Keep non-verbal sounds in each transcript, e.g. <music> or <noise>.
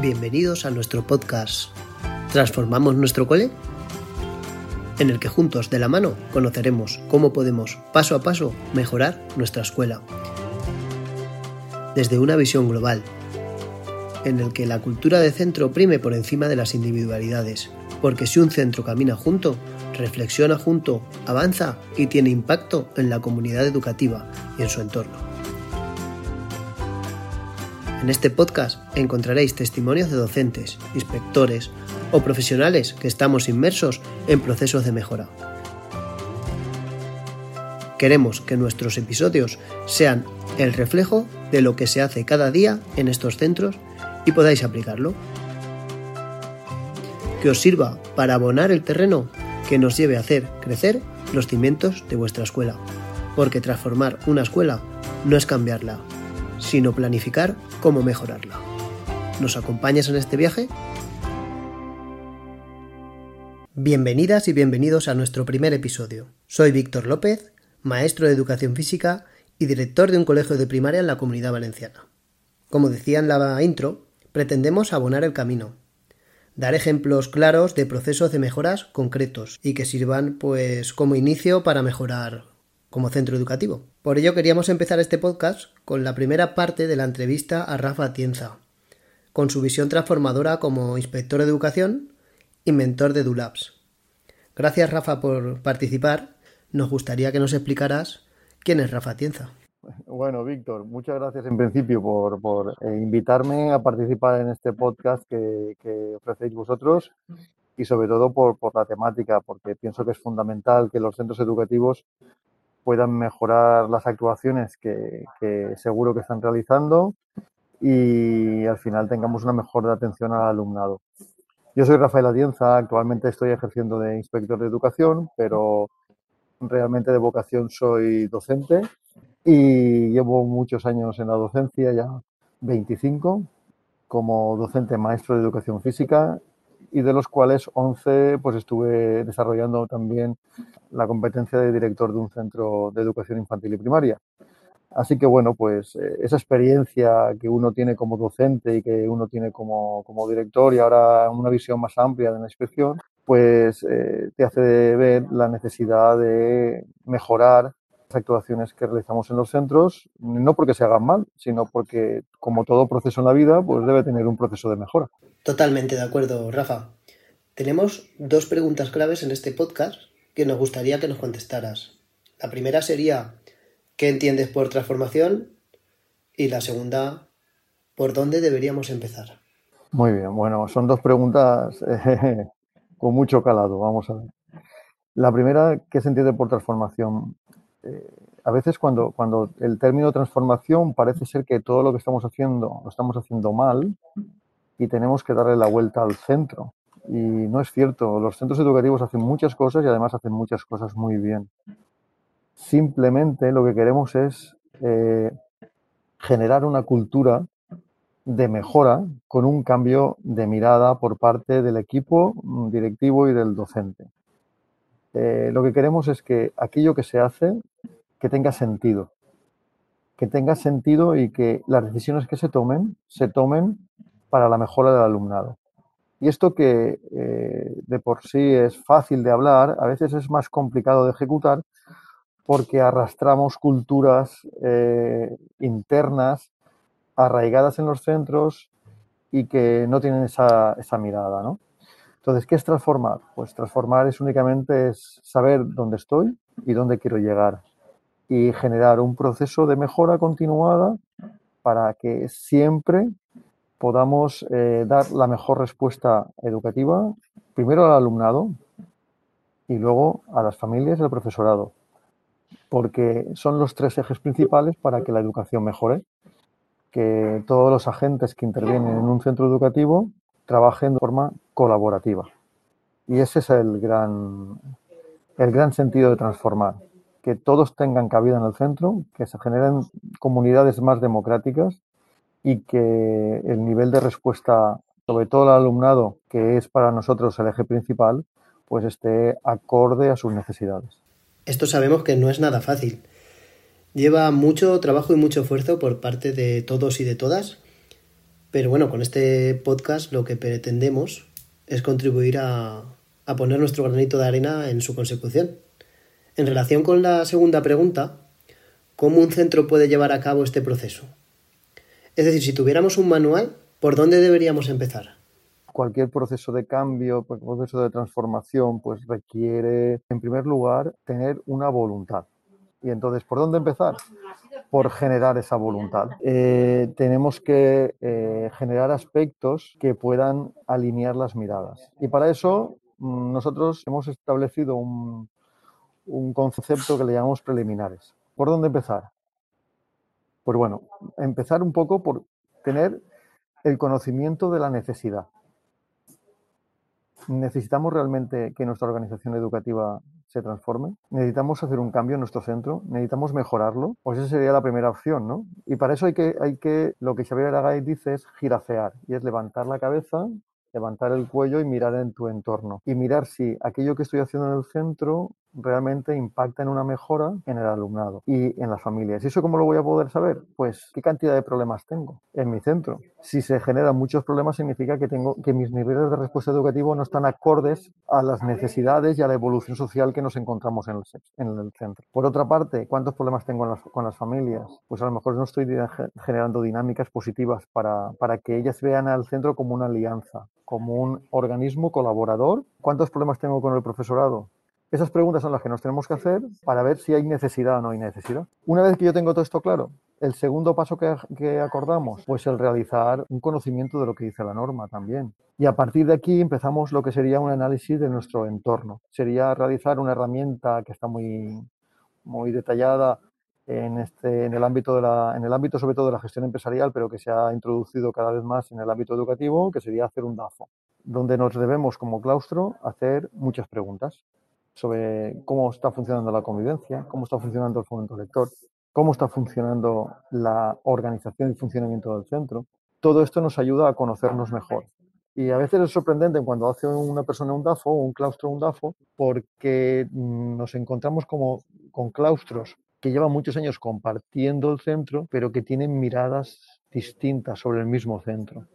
Bienvenidos a nuestro podcast ¿Transformamos nuestro cole? En el que juntos de la mano conoceremos cómo podemos paso a paso mejorar nuestra escuela. Desde una visión global, en el que la cultura de centro prime por encima de las individualidades, porque si un centro camina junto, reflexiona junto, avanza y tiene impacto en la comunidad educativa y en su entorno. En este podcast encontraréis testimonios de docentes, inspectores o profesionales que estamos inmersos en procesos de mejora. Queremos que nuestros episodios sean el reflejo de lo que se hace cada día en estos centros y podáis aplicarlo. Que os sirva para abonar el terreno que nos lleve a hacer crecer los cimientos de vuestra escuela. Porque transformar una escuela no es cambiarla, sino planificar cómo mejorarla. ¿Nos acompañas en este viaje? Bienvenidas y bienvenidos a nuestro primer episodio. Soy Víctor López, maestro de educación física y director de un colegio de primaria en la comunidad valenciana. Como decía en la intro, pretendemos abonar el camino, dar ejemplos claros de procesos de mejoras concretos y que sirvan pues como inicio para mejorar como centro educativo. Por ello queríamos empezar este podcast con la primera parte de la entrevista a Rafa Tienza, con su visión transformadora como inspector de educación y mentor de DULABS. Gracias Rafa por participar. Nos gustaría que nos explicaras quién es Rafa Tienza. Bueno, Víctor, muchas gracias en principio por, eh, invitarme a participar en este podcast que, ofrecéis vosotros y sobre todo por, por, la temática, porque pienso que es fundamental que los centros educativos puedan mejorar las actuaciones que, seguro que están realizando y al final tengamos una mejor atención al alumnado. Yo soy Rafael Atienza, actualmente estoy ejerciendo de inspector de educación, pero realmente de vocación soy docente y llevo muchos años en la docencia, ya 25, como docente maestro de educación física y de los cuales 11 pues estuve desarrollando también la competencia de director de un centro de educación infantil y primaria. Así que bueno, pues eh, esa experiencia que uno tiene como docente y que uno tiene como, como director y ahora una visión más amplia de la inspección, pues eh, te hace ver la necesidad de mejorar actuaciones que realizamos en los centros, no porque se hagan mal, sino porque como todo proceso en la vida, pues debe tener un proceso de mejora. Totalmente de acuerdo, Rafa. Tenemos dos preguntas claves en este podcast que nos gustaría que nos contestaras. La primera sería, ¿qué entiendes por transformación? Y la segunda, ¿por dónde deberíamos empezar? Muy bien, bueno, son dos preguntas <laughs> eh, con mucho calado, vamos a ver. La primera, ¿qué se entiende por transformación? Eh, a veces cuando, cuando el término transformación parece ser que todo lo que estamos haciendo lo estamos haciendo mal y tenemos que darle la vuelta al centro. Y no es cierto, los centros educativos hacen muchas cosas y además hacen muchas cosas muy bien. Simplemente lo que queremos es eh, generar una cultura de mejora con un cambio de mirada por parte del equipo directivo y del docente. Eh, lo que queremos es que aquello que se hace, que tenga sentido, que tenga sentido y que las decisiones que se tomen, se tomen para la mejora del alumnado. Y esto que eh, de por sí es fácil de hablar, a veces es más complicado de ejecutar porque arrastramos culturas eh, internas arraigadas en los centros y que no tienen esa, esa mirada, ¿no? Entonces, ¿qué es transformar? Pues transformar es únicamente saber dónde estoy y dónde quiero llegar y generar un proceso de mejora continuada para que siempre podamos eh, dar la mejor respuesta educativa, primero al alumnado y luego a las familias y al profesorado, porque son los tres ejes principales para que la educación mejore, que todos los agentes que intervienen en un centro educativo trabajen de forma colaborativa. Y ese es el gran, el gran sentido de transformar, que todos tengan cabida en el centro, que se generen comunidades más democráticas y que el nivel de respuesta, sobre todo el alumnado, que es para nosotros el eje principal, pues esté acorde a sus necesidades. Esto sabemos que no es nada fácil. Lleva mucho trabajo y mucho esfuerzo por parte de todos y de todas. Pero bueno, con este podcast lo que pretendemos es contribuir a, a poner nuestro granito de arena en su consecución. En relación con la segunda pregunta, ¿cómo un centro puede llevar a cabo este proceso? Es decir, si tuviéramos un manual, ¿por dónde deberíamos empezar? Cualquier proceso de cambio, proceso de transformación, pues requiere, en primer lugar, tener una voluntad. Y entonces, ¿por dónde empezar? Por generar esa voluntad. Eh, tenemos que eh, generar aspectos que puedan alinear las miradas. Y para eso mm, nosotros hemos establecido un, un concepto que le llamamos preliminares. ¿Por dónde empezar? Pues bueno, empezar un poco por tener el conocimiento de la necesidad. ¿Necesitamos realmente que nuestra organización educativa se transforme? ¿Necesitamos hacer un cambio en nuestro centro? ¿Necesitamos mejorarlo? Pues esa sería la primera opción, ¿no? Y para eso hay que, hay que lo que Xavier Aragay dice es giracear, y es levantar la cabeza levantar el cuello y mirar en tu entorno y mirar si aquello que estoy haciendo en el centro realmente impacta en una mejora en el alumnado y en las familias. ¿Y eso cómo lo voy a poder saber? Pues qué cantidad de problemas tengo en mi centro. Si se generan muchos problemas significa que tengo que mis niveles de respuesta educativa no están acordes a las necesidades y a la evolución social que nos encontramos en el, en el centro. Por otra parte, ¿cuántos problemas tengo con las familias? Pues a lo mejor no estoy generando dinámicas positivas para, para que ellas vean al centro como una alianza, como un organismo colaborador. ¿Cuántos problemas tengo con el profesorado? Esas preguntas son las que nos tenemos que hacer para ver si hay necesidad o no hay necesidad. Una vez que yo tengo todo esto claro, el segundo paso que, acordamos, pues el realizar un conocimiento de lo que dice la norma también. Y a partir de aquí empezamos lo que sería un análisis de nuestro entorno. Sería realizar una herramienta que está muy, muy detallada en, este, en, el ámbito de la, en el ámbito sobre todo de la gestión empresarial, pero que se ha introducido cada vez más en el ámbito educativo, que sería hacer un DAFO, donde nos debemos como claustro hacer muchas preguntas sobre cómo está funcionando la convivencia, cómo está funcionando el fomento lector, cómo está funcionando la organización y funcionamiento del centro. Todo esto nos ayuda a conocernos mejor. Y a veces es sorprendente cuando hace una persona un DAFO un claustro un DAFO porque mm, nos encontramos como con claustros que llevan muchos años compartiendo el centro, pero que tienen miradas distintas sobre el mismo centro.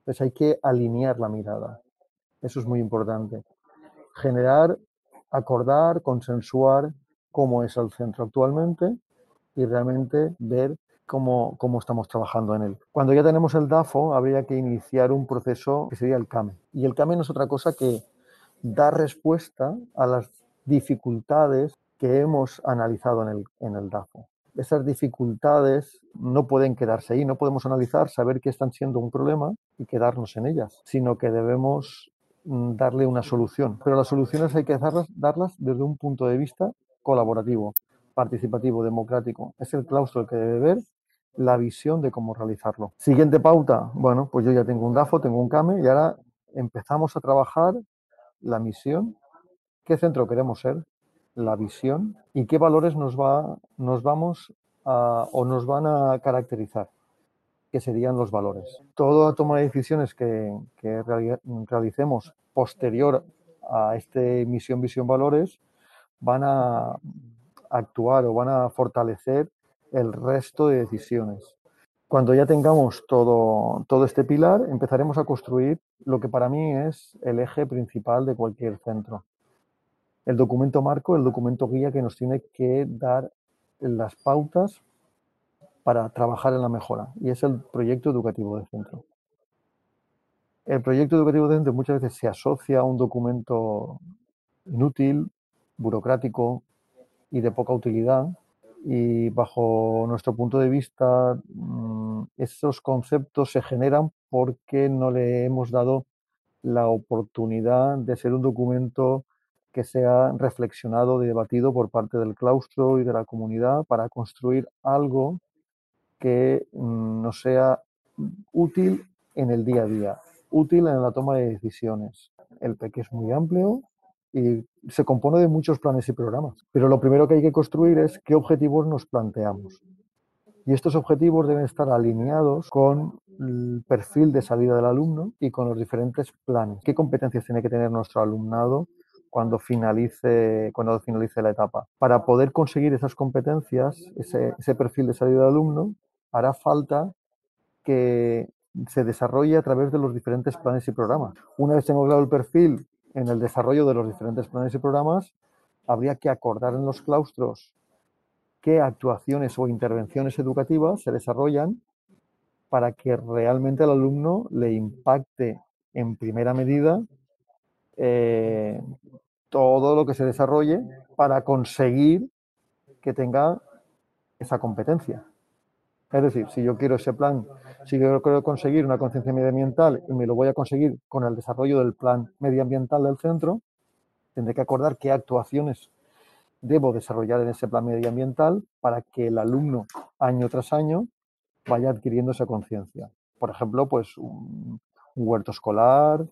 Entonces hay que alinear la mirada. Eso es muy importante. Generar, acordar, consensuar cómo es el centro actualmente y realmente ver cómo, cómo, estamos trabajando en él. Cuando ya tenemos el DAFO, habría que iniciar un proceso que sería el CAME. Y el CAME no es otra cosa que dar respuesta a las dificultades que hemos analizado en el, en el DAFO. Esas dificultades no pueden quedarse ahí, no podemos analizar, saber que están siendo un problema y quedarnos en ellas, sino que debemos darle una solución. Pero las soluciones hay que darlas, darlas desde un punto de vista colaborativo, participativo, democrático. Es el claustro el que debe ver la visión de cómo realizarlo. Siguiente pauta, bueno, pues yo ya tengo un DAFO, tengo un CAME y ahora empezamos a trabajar la misión, qué centro queremos ser, la visión y qué valores nos, va, nos vamos a, o nos van a caracterizar, que serían los valores. Toda toma de decisiones que, que realicemos posterior a este misión, visión, valores van a actuar o van a fortalecer el resto de decisiones. Cuando ya tengamos todo, todo este pilar, empezaremos a construir lo que para mí es el eje principal de cualquier centro, el documento marco, el documento guía que nos tiene que dar las pautas para trabajar en la mejora y es el proyecto educativo de centro. El proyecto educativo de centro muchas veces se asocia a un documento inútil, burocrático y de poca utilidad y bajo nuestro punto de vista mm, esos conceptos se generan porque no le hemos dado la oportunidad de ser un documento que sea reflexionado y debatido por parte del claustro y de la comunidad para construir algo que mm, nos sea útil en el día a día, útil en la toma de decisiones. El PEC es muy amplio y se compone de muchos planes y programas, pero lo primero que hay que construir es qué objetivos nos planteamos. Y estos objetivos deben estar alineados con el perfil de salida del alumno y con los diferentes planes. ¿Qué competencias tiene que tener nuestro alumnado cuando finalice, cuando finalice la etapa. Para poder conseguir esas competencias, ese, perfil de salida de alumno, hará falta que se desarrolle a través de los diferentes planes y programas. Una vez tengo claro el perfil en el desarrollo de los diferentes planes y programas, habría que acordar en los claustros qué actuaciones o intervenciones educativas se desarrollan para que realmente al alumno le impacte en primera medida eh, todo lo que se desarrolle para conseguir que tenga esa competencia. Es decir, si yo quiero ese plan, si yo quiero conseguir una conciencia medioambiental y me lo voy a conseguir con el desarrollo del plan medioambiental del centro, tendré que acordar qué actuaciones debo desarrollar en ese plan medioambiental para que el alumno año tras año vaya adquiriendo esa conciencia. Por ejemplo, pues un, huerto escolar,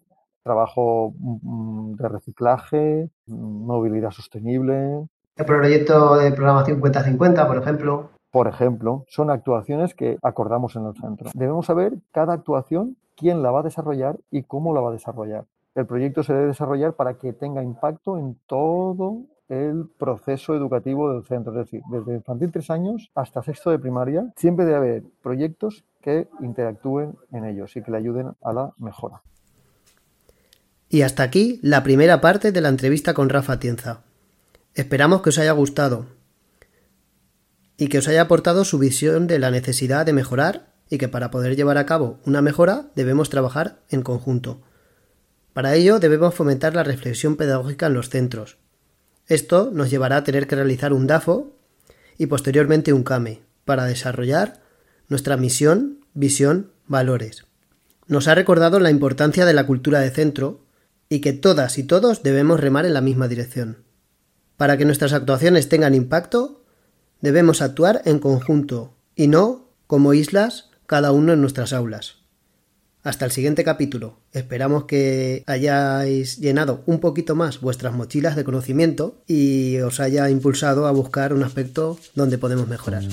trabajo mm, de reciclaje, movilidad sostenible. El proyecto de programación cuenta 50, por ejemplo por ejemplo, son actuaciones que acordamos en el centro. Debemos saber cada actuación, quién la va a desarrollar y cómo la va a desarrollar. El proyecto se debe desarrollar para que tenga impacto en todo el proceso educativo del centro, es decir, desde infantil 3 años hasta sexto de primaria, siempre debe haber proyectos que interactúen en ellos y que le ayuden a la mejora. Y hasta aquí la primera parte de la entrevista con Rafa Tienza. Esperamos que os haya gustado y que os haya aportado su visión de la necesidad de mejorar y que para poder llevar a cabo una mejora debemos trabajar en conjunto. Para ello debemos fomentar la reflexión pedagógica en los centros. Esto nos llevará a tener que realizar un DAFO y posteriormente un CAME para desarrollar nuestra misión, visión, valores. Nos ha recordado la importancia de la cultura de centro y que todas y todos debemos remar en la misma dirección. Para que nuestras actuaciones tengan impacto, Debemos actuar en conjunto y no como islas cada uno en nuestras aulas. Hasta el siguiente capítulo. Esperamos que hayáis llenado un poquito más vuestras mochilas de conocimiento y os haya impulsado a buscar un aspecto donde podemos mejorar.